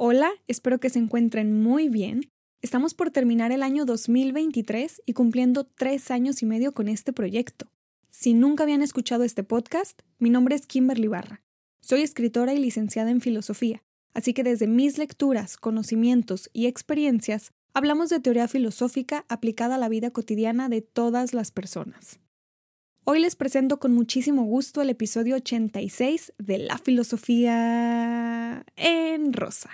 Hola, espero que se encuentren muy bien. Estamos por terminar el año 2023 y cumpliendo tres años y medio con este proyecto. Si nunca habían escuchado este podcast, mi nombre es Kimberly Barra. Soy escritora y licenciada en filosofía, así que desde mis lecturas, conocimientos y experiencias hablamos de teoría filosófica aplicada a la vida cotidiana de todas las personas. Hoy les presento con muchísimo gusto el episodio 86 de La filosofía en rosa.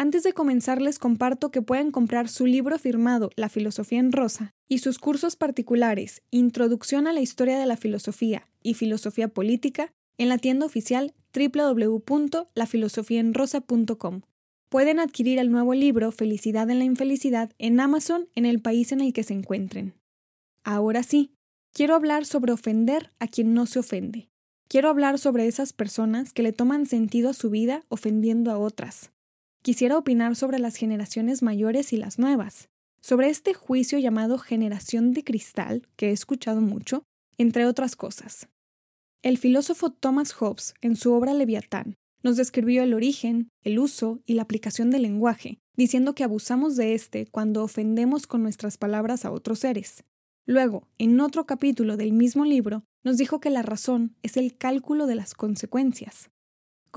Antes de comenzar les comparto que pueden comprar su libro firmado La filosofía en rosa y sus cursos particulares Introducción a la historia de la filosofía y Filosofía política en la tienda oficial www.lafilosofiaenrosa.com. Pueden adquirir el nuevo libro Felicidad en la infelicidad en Amazon en el país en el que se encuentren. Ahora sí, quiero hablar sobre ofender a quien no se ofende. Quiero hablar sobre esas personas que le toman sentido a su vida ofendiendo a otras quisiera opinar sobre las generaciones mayores y las nuevas, sobre este juicio llamado generación de cristal, que he escuchado mucho, entre otras cosas. El filósofo Thomas Hobbes, en su obra Leviatán, nos describió el origen, el uso y la aplicación del lenguaje, diciendo que abusamos de éste cuando ofendemos con nuestras palabras a otros seres. Luego, en otro capítulo del mismo libro, nos dijo que la razón es el cálculo de las consecuencias.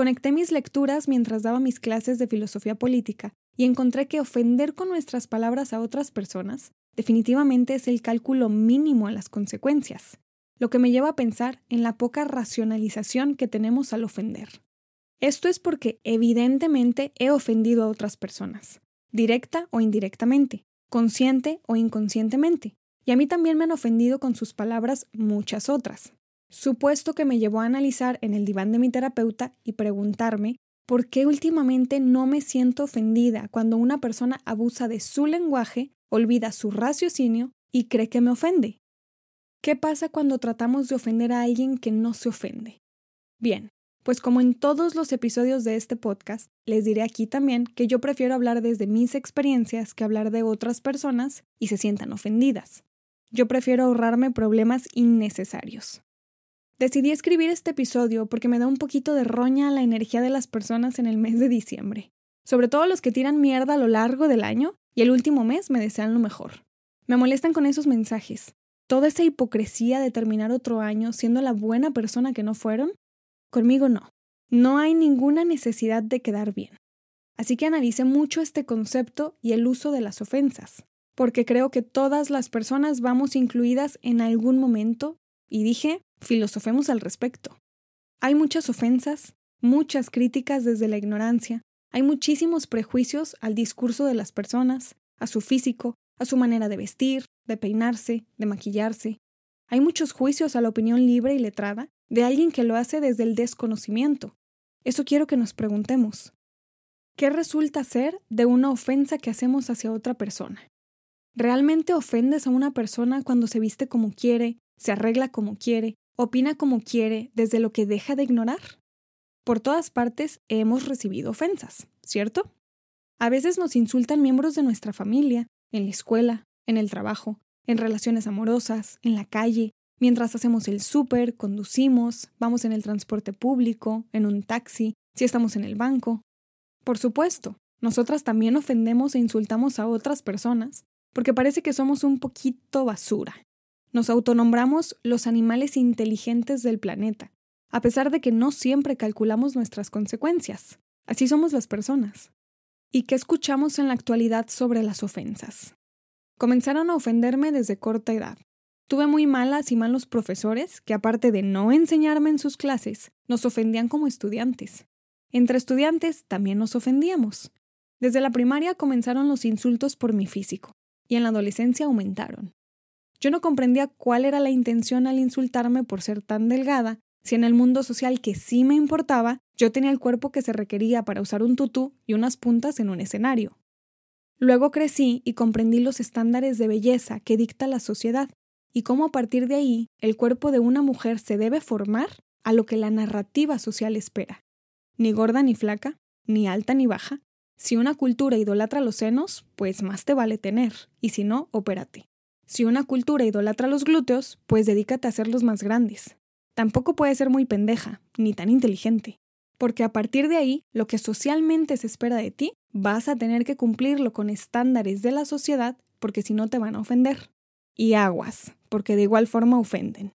Conecté mis lecturas mientras daba mis clases de filosofía política y encontré que ofender con nuestras palabras a otras personas definitivamente es el cálculo mínimo a las consecuencias, lo que me lleva a pensar en la poca racionalización que tenemos al ofender. Esto es porque evidentemente he ofendido a otras personas, directa o indirectamente, consciente o inconscientemente, y a mí también me han ofendido con sus palabras muchas otras supuesto que me llevó a analizar en el diván de mi terapeuta y preguntarme por qué últimamente no me siento ofendida cuando una persona abusa de su lenguaje, olvida su raciocinio y cree que me ofende. ¿Qué pasa cuando tratamos de ofender a alguien que no se ofende? Bien, pues como en todos los episodios de este podcast, les diré aquí también que yo prefiero hablar desde mis experiencias que hablar de otras personas y se sientan ofendidas. Yo prefiero ahorrarme problemas innecesarios. Decidí escribir este episodio porque me da un poquito de roña la energía de las personas en el mes de diciembre, sobre todo los que tiran mierda a lo largo del año y el último mes me desean lo mejor. Me molestan con esos mensajes. Toda esa hipocresía de terminar otro año siendo la buena persona que no fueron, conmigo no. No hay ninguna necesidad de quedar bien. Así que analicé mucho este concepto y el uso de las ofensas, porque creo que todas las personas vamos incluidas en algún momento, y dije, filosofemos al respecto. Hay muchas ofensas, muchas críticas desde la ignorancia, hay muchísimos prejuicios al discurso de las personas, a su físico, a su manera de vestir, de peinarse, de maquillarse. Hay muchos juicios a la opinión libre y letrada de alguien que lo hace desde el desconocimiento. Eso quiero que nos preguntemos. ¿Qué resulta ser de una ofensa que hacemos hacia otra persona? ¿Realmente ofendes a una persona cuando se viste como quiere, se arregla como quiere, opina como quiere desde lo que deja de ignorar. Por todas partes hemos recibido ofensas, ¿cierto? A veces nos insultan miembros de nuestra familia, en la escuela, en el trabajo, en relaciones amorosas, en la calle, mientras hacemos el súper, conducimos, vamos en el transporte público, en un taxi, si estamos en el banco. Por supuesto, nosotras también ofendemos e insultamos a otras personas porque parece que somos un poquito basura, nos autonombramos los animales inteligentes del planeta, a pesar de que no siempre calculamos nuestras consecuencias. Así somos las personas. ¿Y qué escuchamos en la actualidad sobre las ofensas? Comenzaron a ofenderme desde corta edad. Tuve muy malas y malos profesores que, aparte de no enseñarme en sus clases, nos ofendían como estudiantes. Entre estudiantes también nos ofendíamos. Desde la primaria comenzaron los insultos por mi físico, y en la adolescencia aumentaron. Yo no comprendía cuál era la intención al insultarme por ser tan delgada, si en el mundo social que sí me importaba, yo tenía el cuerpo que se requería para usar un tutú y unas puntas en un escenario. Luego crecí y comprendí los estándares de belleza que dicta la sociedad y cómo a partir de ahí el cuerpo de una mujer se debe formar a lo que la narrativa social espera. Ni gorda ni flaca, ni alta ni baja. Si una cultura idolatra los senos, pues más te vale tener, y si no, opérate. Si una cultura idolatra los glúteos, pues dedícate a hacerlos más grandes. Tampoco puede ser muy pendeja, ni tan inteligente. porque a partir de ahí, lo que socialmente se espera de ti, vas a tener que cumplirlo con estándares de la sociedad, porque si no te van a ofender. Y aguas, porque de igual forma ofenden.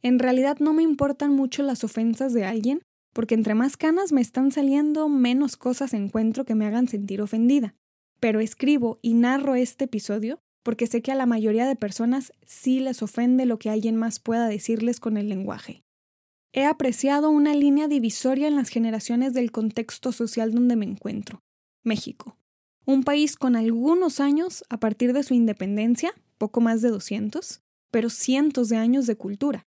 En realidad no me importan mucho las ofensas de alguien, porque entre más canas me están saliendo, menos cosas encuentro que me hagan sentir ofendida. Pero escribo y narro este episodio porque sé que a la mayoría de personas sí les ofende lo que alguien más pueda decirles con el lenguaje. He apreciado una línea divisoria en las generaciones del contexto social donde me encuentro, México, un país con algunos años a partir de su independencia, poco más de 200, pero cientos de años de cultura.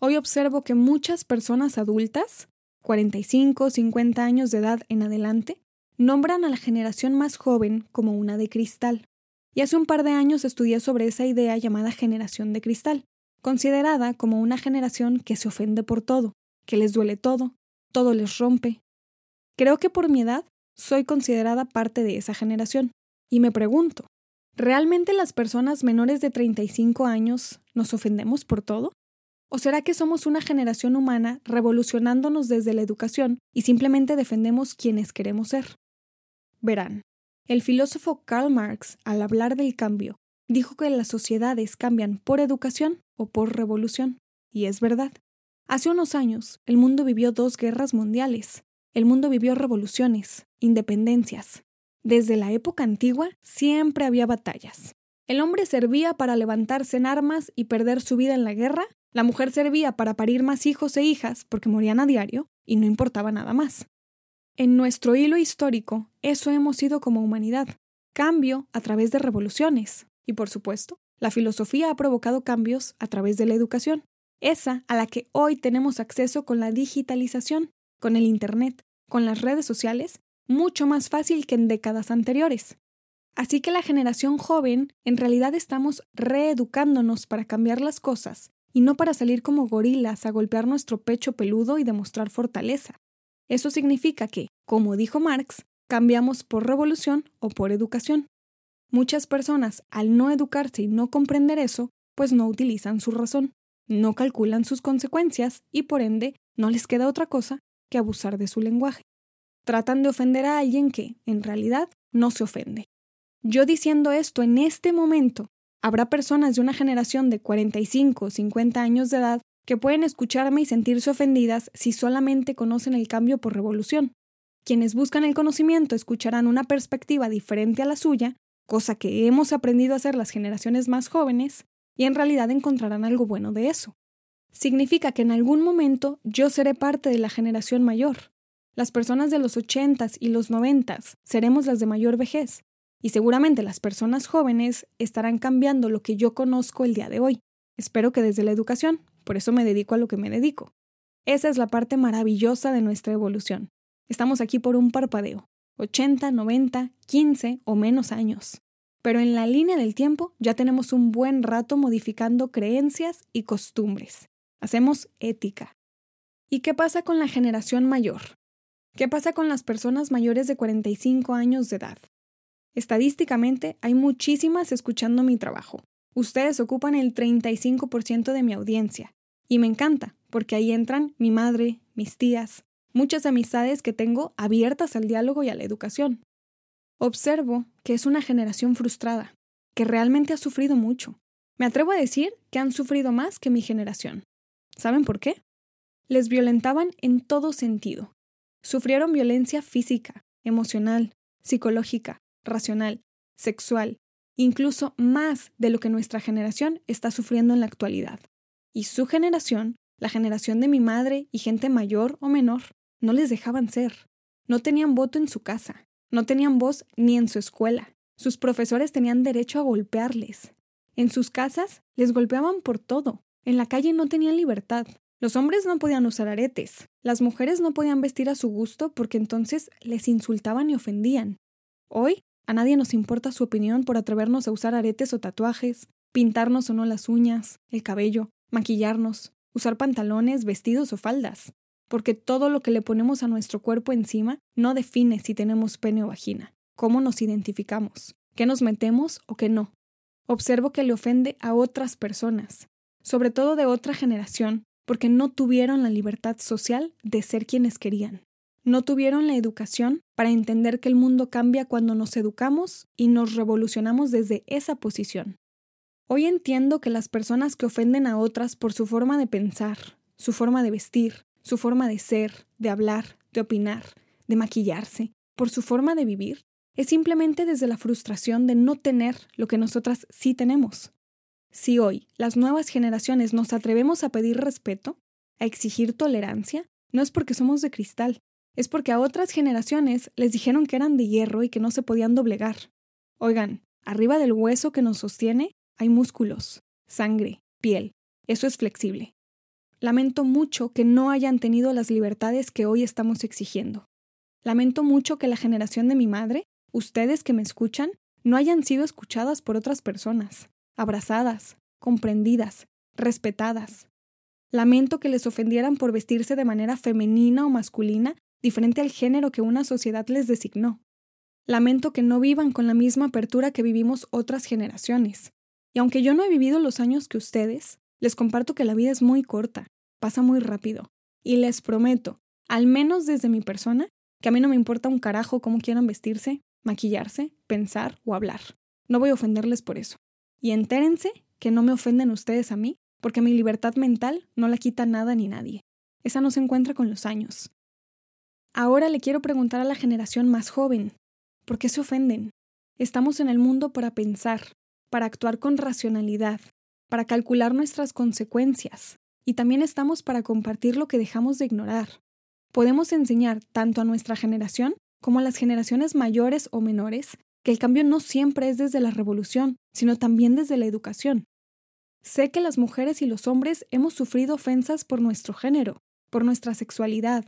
Hoy observo que muchas personas adultas, 45, 50 años de edad en adelante, nombran a la generación más joven como una de cristal. Y hace un par de años estudié sobre esa idea llamada generación de cristal, considerada como una generación que se ofende por todo, que les duele todo, todo les rompe. Creo que por mi edad soy considerada parte de esa generación. Y me pregunto, ¿realmente las personas menores de 35 años nos ofendemos por todo? ¿O será que somos una generación humana revolucionándonos desde la educación y simplemente defendemos quienes queremos ser? Verán, el filósofo Karl Marx, al hablar del cambio, dijo que las sociedades cambian por educación o por revolución. Y es verdad. Hace unos años, el mundo vivió dos guerras mundiales. El mundo vivió revoluciones, independencias. Desde la época antigua siempre había batallas. El hombre servía para levantarse en armas y perder su vida en la guerra, la mujer servía para parir más hijos e hijas porque morían a diario y no importaba nada más. En nuestro hilo histórico, eso hemos sido como humanidad. Cambio a través de revoluciones. Y por supuesto, la filosofía ha provocado cambios a través de la educación, esa a la que hoy tenemos acceso con la digitalización, con el Internet, con las redes sociales, mucho más fácil que en décadas anteriores. Así que la generación joven en realidad estamos reeducándonos para cambiar las cosas y no para salir como gorilas a golpear nuestro pecho peludo y demostrar fortaleza. Eso significa que, como dijo Marx, cambiamos por revolución o por educación. Muchas personas, al no educarse y no comprender eso, pues no utilizan su razón, no calculan sus consecuencias y por ende no les queda otra cosa que abusar de su lenguaje. Tratan de ofender a alguien que, en realidad, no se ofende. Yo diciendo esto en este momento, habrá personas de una generación de 45 o 50 años de edad que pueden escucharme y sentirse ofendidas si solamente conocen el cambio por revolución. Quienes buscan el conocimiento escucharán una perspectiva diferente a la suya, cosa que hemos aprendido a hacer las generaciones más jóvenes, y en realidad encontrarán algo bueno de eso. Significa que en algún momento yo seré parte de la generación mayor. Las personas de los ochentas y los noventas seremos las de mayor vejez, y seguramente las personas jóvenes estarán cambiando lo que yo conozco el día de hoy. Espero que desde la educación, por eso me dedico a lo que me dedico. Esa es la parte maravillosa de nuestra evolución. Estamos aquí por un parpadeo, 80, 90, 15 o menos años. Pero en la línea del tiempo ya tenemos un buen rato modificando creencias y costumbres. Hacemos ética. ¿Y qué pasa con la generación mayor? ¿Qué pasa con las personas mayores de 45 años de edad? Estadísticamente hay muchísimas escuchando mi trabajo, Ustedes ocupan el 35% de mi audiencia. Y me encanta, porque ahí entran mi madre, mis tías, muchas amistades que tengo abiertas al diálogo y a la educación. Observo que es una generación frustrada, que realmente ha sufrido mucho. Me atrevo a decir que han sufrido más que mi generación. ¿Saben por qué? Les violentaban en todo sentido. Sufrieron violencia física, emocional, psicológica, racional, sexual, incluso más de lo que nuestra generación está sufriendo en la actualidad. Y su generación, la generación de mi madre y gente mayor o menor, no les dejaban ser. No tenían voto en su casa, no tenían voz ni en su escuela. Sus profesores tenían derecho a golpearles. En sus casas les golpeaban por todo. En la calle no tenían libertad. Los hombres no podían usar aretes. Las mujeres no podían vestir a su gusto porque entonces les insultaban y ofendían. Hoy a nadie nos importa su opinión por atrevernos a usar aretes o tatuajes, pintarnos o no las uñas, el cabello, maquillarnos, usar pantalones, vestidos o faldas, porque todo lo que le ponemos a nuestro cuerpo encima no define si tenemos pene o vagina, cómo nos identificamos, qué nos metemos o qué no. Observo que le ofende a otras personas, sobre todo de otra generación, porque no tuvieron la libertad social de ser quienes querían. No tuvieron la educación para entender que el mundo cambia cuando nos educamos y nos revolucionamos desde esa posición. Hoy entiendo que las personas que ofenden a otras por su forma de pensar, su forma de vestir, su forma de ser, de hablar, de opinar, de maquillarse, por su forma de vivir, es simplemente desde la frustración de no tener lo que nosotras sí tenemos. Si hoy las nuevas generaciones nos atrevemos a pedir respeto, a exigir tolerancia, no es porque somos de cristal, es porque a otras generaciones les dijeron que eran de hierro y que no se podían doblegar. Oigan, arriba del hueso que nos sostiene hay músculos, sangre, piel. Eso es flexible. Lamento mucho que no hayan tenido las libertades que hoy estamos exigiendo. Lamento mucho que la generación de mi madre, ustedes que me escuchan, no hayan sido escuchadas por otras personas, abrazadas, comprendidas, respetadas. Lamento que les ofendieran por vestirse de manera femenina o masculina diferente al género que una sociedad les designó. Lamento que no vivan con la misma apertura que vivimos otras generaciones. Y aunque yo no he vivido los años que ustedes, les comparto que la vida es muy corta, pasa muy rápido. Y les prometo, al menos desde mi persona, que a mí no me importa un carajo cómo quieran vestirse, maquillarse, pensar o hablar. No voy a ofenderles por eso. Y entérense que no me ofenden ustedes a mí, porque mi libertad mental no la quita nada ni nadie. Esa no se encuentra con los años. Ahora le quiero preguntar a la generación más joven, ¿por qué se ofenden? Estamos en el mundo para pensar, para actuar con racionalidad, para calcular nuestras consecuencias, y también estamos para compartir lo que dejamos de ignorar. Podemos enseñar tanto a nuestra generación como a las generaciones mayores o menores que el cambio no siempre es desde la revolución, sino también desde la educación. Sé que las mujeres y los hombres hemos sufrido ofensas por nuestro género, por nuestra sexualidad,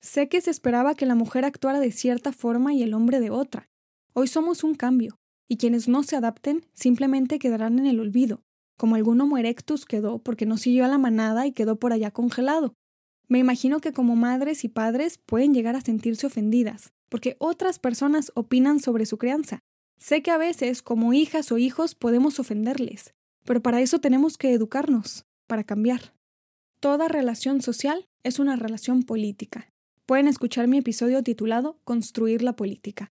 Sé que se esperaba que la mujer actuara de cierta forma y el hombre de otra. Hoy somos un cambio, y quienes no se adapten simplemente quedarán en el olvido, como algún Homo erectus quedó porque no siguió a la manada y quedó por allá congelado. Me imagino que como madres y padres pueden llegar a sentirse ofendidas, porque otras personas opinan sobre su crianza. Sé que a veces, como hijas o hijos, podemos ofenderles, pero para eso tenemos que educarnos, para cambiar. Toda relación social es una relación política. Pueden escuchar mi episodio titulado Construir la política.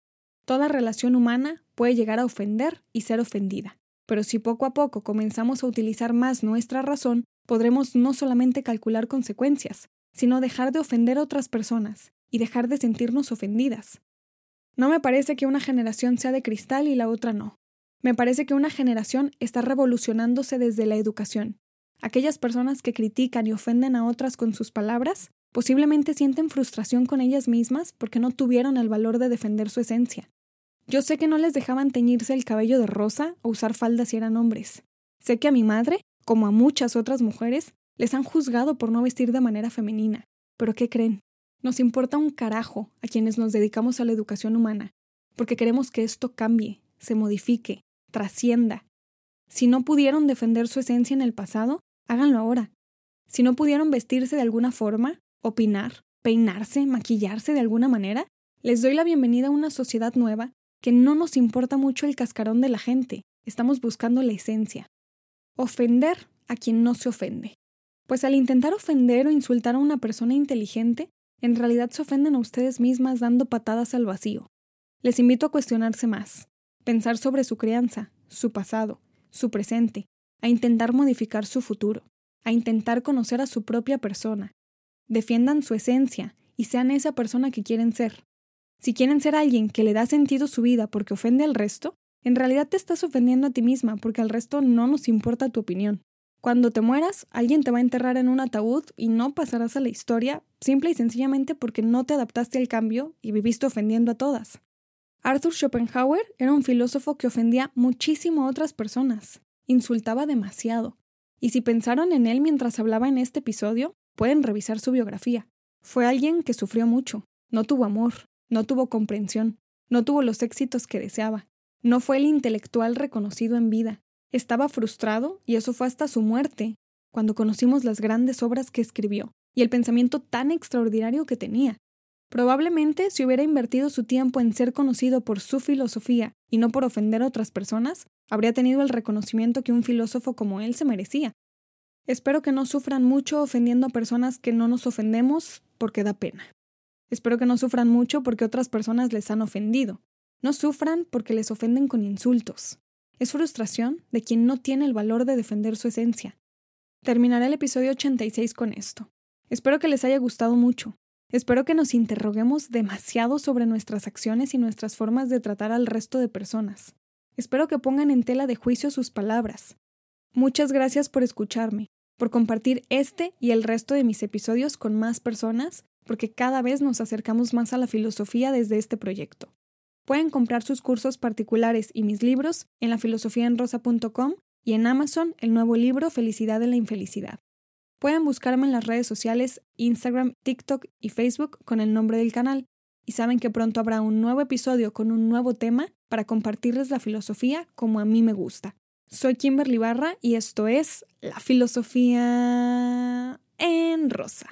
Toda relación humana puede llegar a ofender y ser ofendida, pero si poco a poco comenzamos a utilizar más nuestra razón, podremos no solamente calcular consecuencias, sino dejar de ofender a otras personas y dejar de sentirnos ofendidas. No me parece que una generación sea de cristal y la otra no. Me parece que una generación está revolucionándose desde la educación. Aquellas personas que critican y ofenden a otras con sus palabras Posiblemente sienten frustración con ellas mismas porque no tuvieron el valor de defender su esencia. Yo sé que no les dejaban teñirse el cabello de rosa o usar faldas si eran hombres. Sé que a mi madre, como a muchas otras mujeres, les han juzgado por no vestir de manera femenina. Pero ¿qué creen? Nos importa un carajo a quienes nos dedicamos a la educación humana, porque queremos que esto cambie, se modifique, trascienda. Si no pudieron defender su esencia en el pasado, háganlo ahora. Si no pudieron vestirse de alguna forma, opinar, peinarse, maquillarse de alguna manera, les doy la bienvenida a una sociedad nueva que no nos importa mucho el cascarón de la gente, estamos buscando la esencia. Ofender a quien no se ofende. Pues al intentar ofender o insultar a una persona inteligente, en realidad se ofenden a ustedes mismas dando patadas al vacío. Les invito a cuestionarse más, pensar sobre su crianza, su pasado, su presente, a intentar modificar su futuro, a intentar conocer a su propia persona, defiendan su esencia y sean esa persona que quieren ser. Si quieren ser alguien que le da sentido su vida porque ofende al resto, en realidad te estás ofendiendo a ti misma porque al resto no nos importa tu opinión. Cuando te mueras, alguien te va a enterrar en un ataúd y no pasarás a la historia simple y sencillamente porque no te adaptaste al cambio y viviste ofendiendo a todas. Arthur Schopenhauer era un filósofo que ofendía muchísimo a otras personas, insultaba demasiado. Y si pensaron en él mientras hablaba en este episodio, Pueden revisar su biografía. Fue alguien que sufrió mucho, no tuvo amor, no tuvo comprensión, no tuvo los éxitos que deseaba, no fue el intelectual reconocido en vida, estaba frustrado y eso fue hasta su muerte, cuando conocimos las grandes obras que escribió y el pensamiento tan extraordinario que tenía. Probablemente si hubiera invertido su tiempo en ser conocido por su filosofía y no por ofender a otras personas, habría tenido el reconocimiento que un filósofo como él se merecía. Espero que no sufran mucho ofendiendo a personas que no nos ofendemos porque da pena. Espero que no sufran mucho porque otras personas les han ofendido. No sufran porque les ofenden con insultos. Es frustración de quien no tiene el valor de defender su esencia. Terminaré el episodio 86 con esto. Espero que les haya gustado mucho. Espero que nos interroguemos demasiado sobre nuestras acciones y nuestras formas de tratar al resto de personas. Espero que pongan en tela de juicio sus palabras. Muchas gracias por escucharme, por compartir este y el resto de mis episodios con más personas, porque cada vez nos acercamos más a la filosofía desde este proyecto. Pueden comprar sus cursos particulares y mis libros en lafilosofiaenrosa.com y en Amazon el nuevo libro Felicidad en la Infelicidad. Pueden buscarme en las redes sociales Instagram, TikTok y Facebook con el nombre del canal y saben que pronto habrá un nuevo episodio con un nuevo tema para compartirles la filosofía como a mí me gusta. Soy Kimberly Barra y esto es La Filosofía en Rosa.